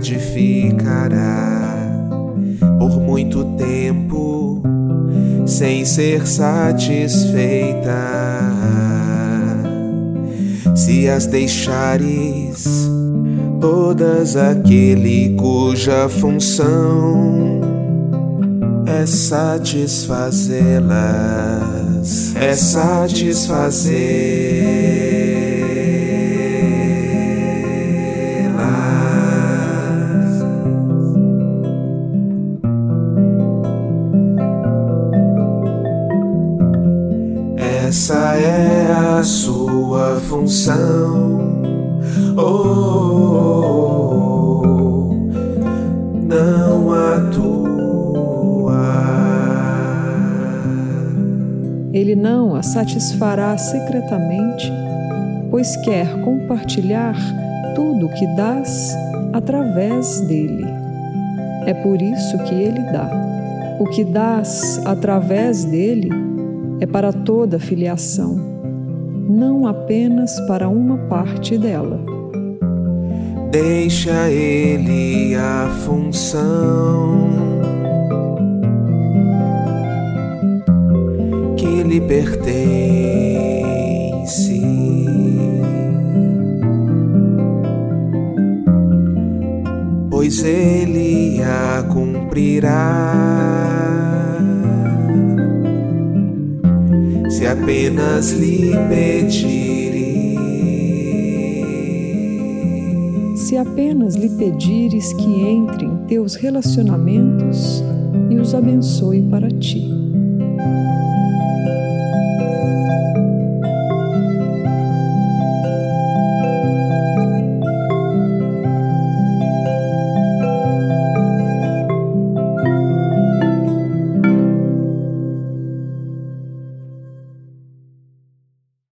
gratificará por muito tempo sem ser satisfeita. Se as deixares todas aquele cuja função é satisfazê-las, é satisfazê-las. Essa é a sua função. Oh, oh, oh, não atua. Ele não a satisfará secretamente, pois quer compartilhar tudo o que dás através dele. É por isso que ele dá. O que dás através dele é para toda a filiação, não apenas para uma parte dela. Deixa ele a função que lhe pertence. Pois ele a cumprirá. Se apenas lhe pedires. Se apenas lhe pedires que entre em teus relacionamentos e os abençoe para ti.